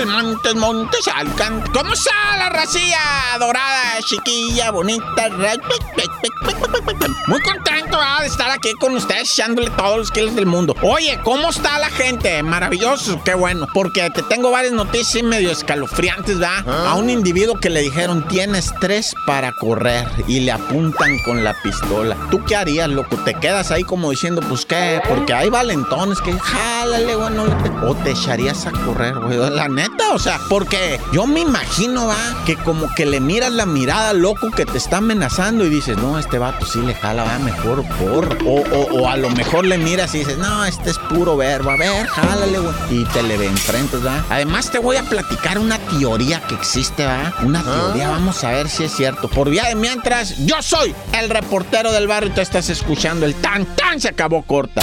Montes, Montes, Alcan. ¿Cómo está la racilla dorada, chiquilla, bonita? Muy contento ¿verdad? de estar aquí con ustedes echándole todos los kilos del mundo. Oye, ¿cómo está la gente? Maravilloso, qué bueno. Porque te tengo varias noticias medio escalofriantes, ¿verdad? A un individuo que le dijeron, tienes tres para correr y le apuntan con la pistola. ¿Tú qué harías, loco? Te quedas ahí como diciendo, pues qué, porque hay valentones que jálale, güey, no le pe- O te echarías a correr, güey. La neta, o sea, porque yo me imagino, va, que como que le miras la mirada loco que te está amenazando y dices, no, este vato sí le jala, va, mejor por. O, o, o a lo mejor le miras y dices, no, este es puro verbo, a ver, jálale, güey. Y te le enfrentas, va. Además, te voy a platicar una teoría que existe, va. Una teoría, vamos a ver si es cierto. Por vía de mientras, yo soy el reportero del barrio y te estás escuchando el tan tan se acabó corta.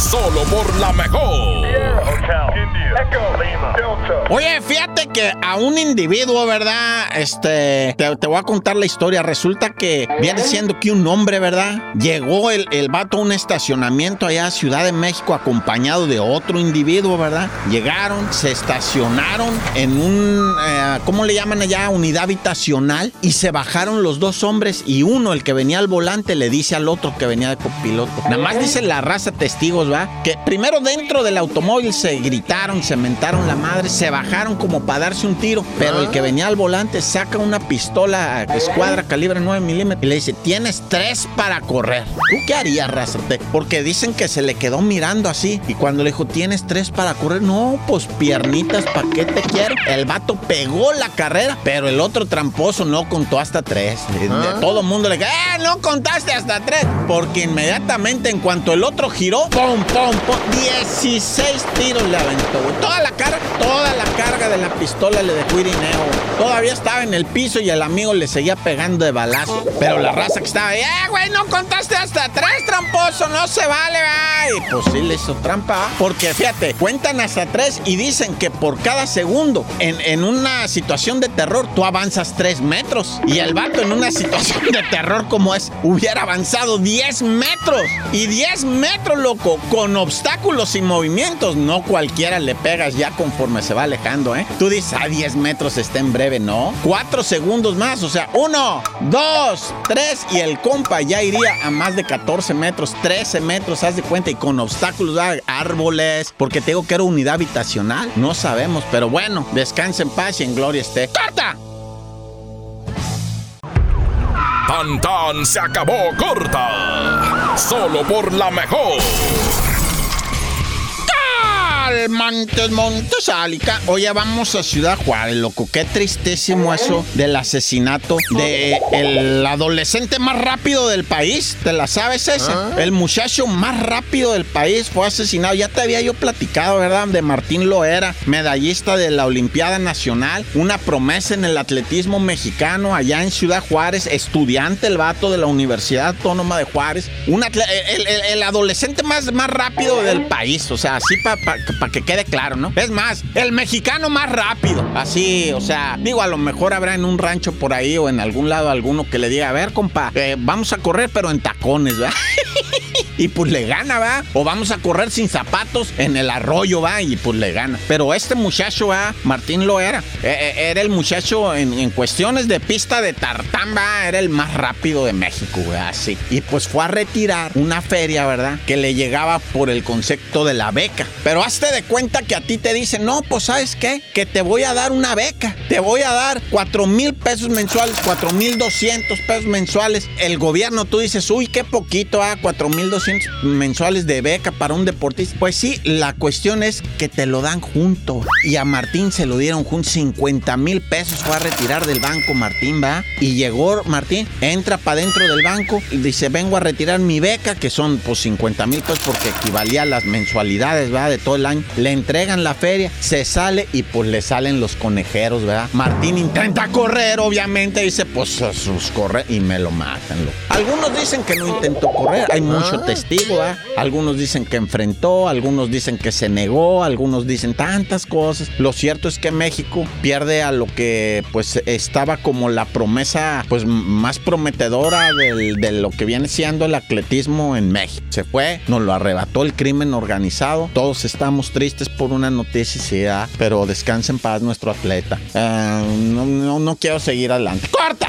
Solo por la mejor. Oye, fíjate que a un individuo, ¿verdad? Este, te, te voy a contar la historia. Resulta que viene siendo que un hombre, ¿verdad? Llegó el, el vato a un estacionamiento allá a Ciudad de México acompañado de otro individuo, ¿verdad? Llegaron, se estacionaron en un, eh, ¿cómo le llaman allá? Unidad habitacional y se bajaron los dos hombres y uno, el que venía al volante, le dice al otro que venía de copiloto. Nada más dice la raza testigos, ¿va? Que primero dentro del automóvil se gritaron, se mentaron la madre, se bajaron como para darse un tiro, pero el que venía al volante saca una pistola escuadra calibre 9 milímetros y le dice, tienes tres para correr. ¿Tú qué harías, raza? Te- Porque dicen que se le quedó mirando así y cuando le dijo, tienes tres para correr, no, pues piernitas, ¿para qué te quiero? El vato pegó la carrera, pero el otro tramposo no contó hasta tres. De- de Todo el mundo le dijo, ¡eh, no contaste hasta tres! Porque inmediatamente en cuanto el otro giró, ¡pum, pum, pum! 16 tiros le aventó, güey. Toda la carga, toda la carga de la pistola le dejó irineo. Todavía estaba en el piso y el amigo le seguía pegando de balazo. Pero la raza que estaba ahí, ¡eh, güey, no contaste hasta tres, tramposo! ¡No se vale, güey! Pues sí le hizo trampa, ¿va? Porque fíjate, cuentan hasta tres y dicen que por cada segundo, en, en una situación de terror, tú avanzas tres metros. Y el vato en una situación de terror como es, hubiera avanzado 10 metros. Y 10 metros, loco, con obstáculos y movimientos. No cualquiera le pegas ya conforme se va alejando, ¿eh? Tú dices, a 10 metros está en breve, ¿no? Cuatro segundos más, o sea, uno, dos, tres, y el compa ya iría a más de 14 metros, 13 metros, haz de cuenta, y con obstáculos, árboles, porque te digo que era unidad habitacional. No sabemos, pero bueno, descansa en paz y en gloria esté. ¡Corta! Tan tan se acabó corta. Solo por la mejor. Montes, Montes, Alica. Oye, vamos a Ciudad Juárez, loco. Qué tristísimo eso del asesinato de el adolescente más rápido del país. ¿Te la sabes esa? El muchacho más rápido del país fue asesinado. Ya te había yo platicado, ¿verdad? De Martín Loera, medallista de la Olimpiada Nacional, una promesa en el atletismo mexicano allá en Ciudad Juárez, estudiante el vato de la Universidad Autónoma de Juárez, un el, el- el adolescente más, más rápido del país, o sea, así para que quede claro, ¿no? Es más, el mexicano más rápido, así, o sea, digo, a lo mejor habrá en un rancho por ahí o en algún lado alguno que le diga, a ver, compa, eh, vamos a correr pero en tacones, ¿verdad? y pues le gana, ¿va? O vamos a correr sin zapatos en el arroyo, ¿va? Y pues le gana. Pero este muchacho, ¿va? Martín lo era. Eh, eh, era el muchacho en, en cuestiones de pista de tartán, ¿va? Era el más rápido de México, güey, así. Y pues fue a retirar una feria, ¿verdad? Que le llegaba por el concepto de la beca. Pero hazte de cuenta que a ti te dicen, no, pues ¿sabes qué? Que te voy a dar una beca. Te voy a dar 4 mil pesos mensuales, 4 mil 200 pesos mensuales. El gobierno, tú dices, uy, qué poquito, ah, 4 mil 200 400 mensuales de beca para un deportista. Pues sí, la cuestión es que te lo dan junto. Y a Martín se lo dieron juntos 50 mil pesos. Fue a retirar del banco Martín, va. Y llegó Martín, entra para dentro del banco y dice, vengo a retirar mi beca, que son pues 50 mil pesos porque equivalía a las mensualidades, ¿verdad? De todo el año. Le entregan la feria, se sale y pues le salen los conejeros, ¿verdad? Martín intenta correr, obviamente, dice, pues sus corre y me lo matan. Algunos dicen que no intentó correr, hay mucho ah. ¿Verdad? Algunos dicen que enfrentó, algunos dicen que se negó, algunos dicen tantas cosas. Lo cierto es que México pierde a lo que pues estaba como la promesa pues más prometedora de lo que viene siendo el atletismo en México. Se fue, nos lo arrebató el crimen organizado. Todos estamos tristes por una noticia, pero descansen en paz nuestro atleta. Ah, no, no quiero seguir adelante. ¡Corta!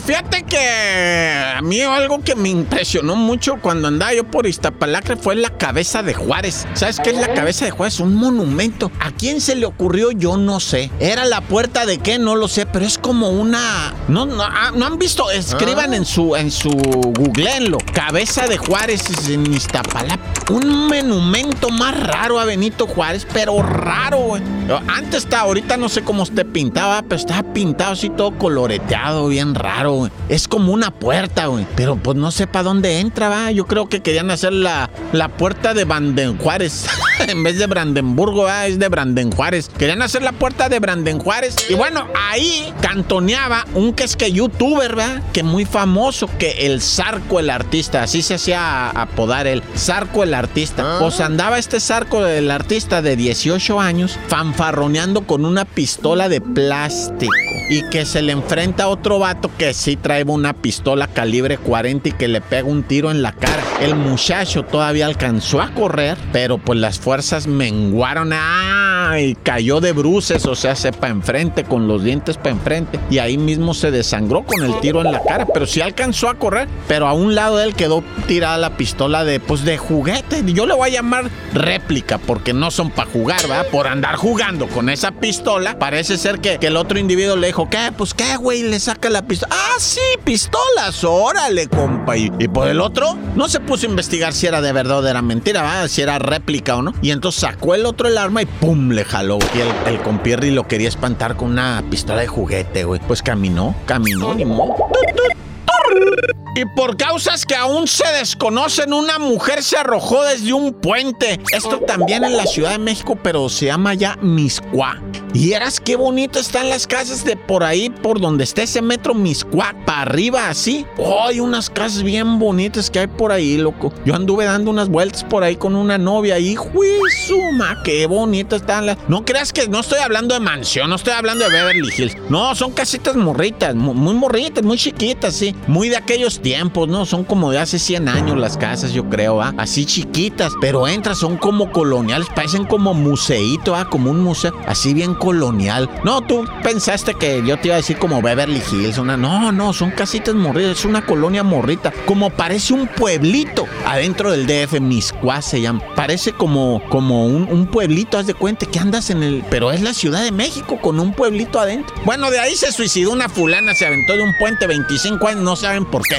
fíjate que a mí algo que me impresionó mucho cuando andaba yo por Iztapalacre fue la cabeza de Juárez. ¿Sabes qué es la cabeza de Juárez? Un monumento. ¿A quién se le ocurrió? Yo no sé. ¿Era la puerta de qué? No lo sé, pero es como una... No, no, ah, ¿no han visto? Escriban en su, en su... Googleenlo. Cabeza de Juárez en Iztapalacre. Un monumento más raro a Benito Juárez, pero raro, güey. Antes está, ahorita no sé cómo esté pintado, pero estaba pintado así todo coloreteado bien raro, Es como una puerta, güey. Pero pues no sé para dónde entra, va. Yo creo que querían hacer la, la puerta de Branden Juárez. en vez de Brandenburgo, ¿va? es de Branden Juárez. Querían hacer la puerta de Branden Juárez. Y bueno, ahí cantoneaba un que es que youtuber, ¿verdad? Que muy famoso, que el Zarco el artista. Así se hacía apodar el Zarco el artista. Ah. Pues andaba este Zarco del artista de 18 años fanfarroneando con una pistola de plástico. Y que se le enfrenta a otro vato que sí trae una pistola calibre 40 y que le pega un tiro en la cara. El muchacho todavía alcanzó a correr, pero pues las fuerzas menguaron. ¡Ah! Y cayó de bruces, o sea, se pa' enfrente, con los dientes pa' enfrente. Y ahí mismo se desangró con el tiro en la cara, pero sí alcanzó a correr. Pero a un lado de él quedó tirada la pistola de, pues, de juguete. Yo le voy a llamar réplica, porque no son para jugar, ¿verdad? Por andar jugando con esa pistola, parece ser que, que el otro individuo le dijo, ¿qué? Pues, ¿qué, güey? Le saca la pistola. Ah, sí, pistolas, órale, compa. Y, por el otro, no se puso a investigar si era de verdad o era mentira, si era réplica o no. Y entonces sacó el otro el arma y ¡pum! Le jaló. Y el, el compierri lo quería espantar con una pistola de juguete, güey. Pues caminó, caminó, ni modo. Y por causas que aún se desconocen, una mujer se arrojó desde un puente. Esto también en la Ciudad de México, pero se llama ya Miscuá. Y eras qué bonito están las casas de por ahí, por donde está ese metro Miscuá, para arriba así. Oh, hay unas casas bien bonitas que hay por ahí, loco. Yo anduve dando unas vueltas por ahí con una novia y ¡juizuma! Qué bonito están las. No creas que no estoy hablando de mansión, no estoy hablando de Beverly Hills. No, son casitas morritas, muy morritas, muy chiquitas, sí. Muy de aquellos tiempos, ¿no? Son como de hace 100 años las casas, yo creo, ¿ah? Así chiquitas, pero entras, son como coloniales, parecen como museíto, ¿ah? Como un museo, así bien colonial. No, tú pensaste que yo te iba a decir como Beverly Hills, una... No, no, son casitas morritas, es una colonia morrita, como parece un pueblito adentro del DF, Miscuá se llama. Parece como, como un, un pueblito, haz de cuenta que andas en el... Pero es la Ciudad de México con un pueblito adentro. Bueno, de ahí se suicidó una fulana, se aventó de un puente 25 años, no saben por qué.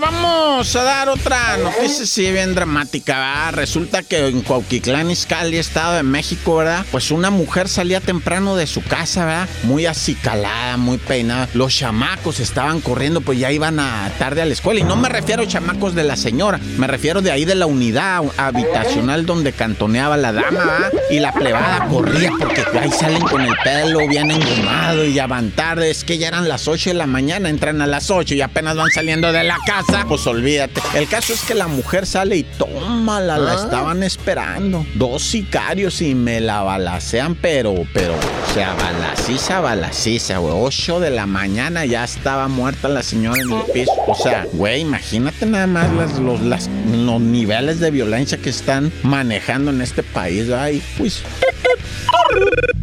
vamos a dar otra noticia sí bien dramática, Resulta que en Cuauquitlán, Izcalli, Estado de México, ¿verdad? Pues una mujer salía temprano de su casa, ¿verdad? Muy acicalada, muy peinada. Los chamacos estaban corriendo, pues ya iban a tarde a la escuela. Y no me refiero a chamacos de la señora, me refiero de ahí de la unidad habitacional donde cantoneaba la dama, ¿verdad? Y la plebada corría porque ahí salen con el pelo bien engomado y ya van tarde. Es que ya eran las 8 de la mañana, entran a las 8 y apenas van saliendo de la casa pues olvídate. El caso es que la mujer sale y tómala, la ah. estaban esperando. Dos sicarios y me la balacean, pero, pero, o sea, balaciza, balaciza, güey. Ocho de la mañana ya estaba muerta la señora en el piso. O sea, güey, imagínate nada más los, los niveles de violencia que están manejando en este país. Ay, pues.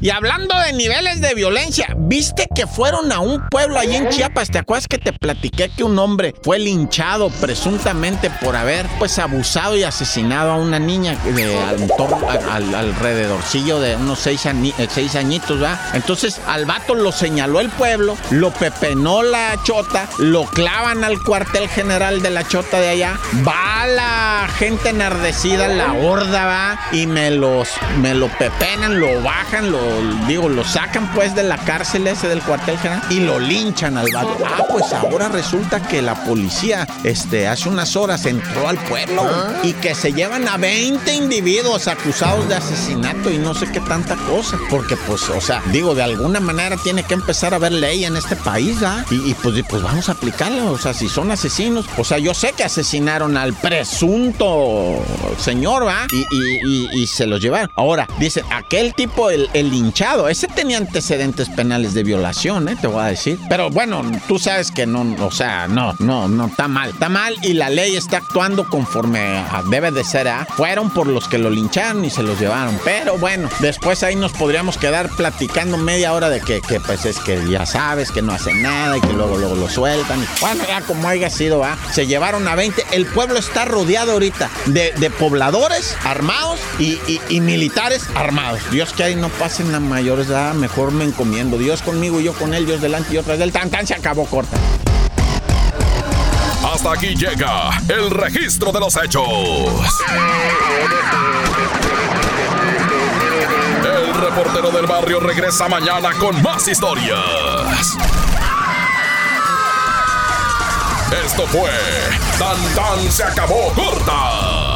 Y hablando de niveles de violencia, ¿viste que fueron a un pueblo allí en Chiapas? ¿Te acuerdas que te platiqué que un hombre fue linchado presuntamente por haber pues abusado y asesinado a una niña de al, alrededorcillo de unos seis, eh, seis añitos, ¿verdad? Entonces al vato lo señaló el pueblo, lo pepenó la chota, lo clavan al cuartel general de la chota de allá, va la gente enardecida, la horda, va, y me los, me lo pepenan, lo bajan, lo, digo, lo sacan pues de la cárcel ese del cuartel general y lo linchan al vato. Ah, pues ahora resulta que la policía, este, hace unas horas entró al pueblo ah. y que se llevan a 20 individuos acusados de asesinato y no sé qué tanta cosa. Porque, pues, o sea, digo, de alguna manera tiene que empezar a haber ley en este país, ¿ah? Y, pues, pues vamos a aplicarlo. O sea, si son asesinos, o sea, yo sé que asesinaron al presunto señor, ¿va? Y, se los llevaron. Ahora, dice, aquel tipo, el, el hinchado, ese tenía antecedentes penales de violación, ¿eh? Te voy a decir. Pero bueno, tú sabes que no, o sea, no, no, no, está mal. Está mal y la ley está actuando conforme debe de ser, ¿ah? Fueron por los que lo lincharon y se los llevaron. Pero bueno, después ahí nos podríamos quedar platicando media hora de que, pues es que ya sabes que no hacen nada y que luego, luego lo sueltan. Bueno, ya como haya sido, ¿ah? Se llevaron a 20. El pueblo está rodeado ahorita de, pobladores armados y, militares armados. Dios que ahí no pasen a mayores, ¿ah? Mejor me encomiendo. Dios conmigo y yo con él, Dios delante y otra del tan tan se acabó corta. Hasta aquí llega el registro de los hechos. El reportero del barrio regresa mañana con más historias. Esto fue Tan Tan se acabó corta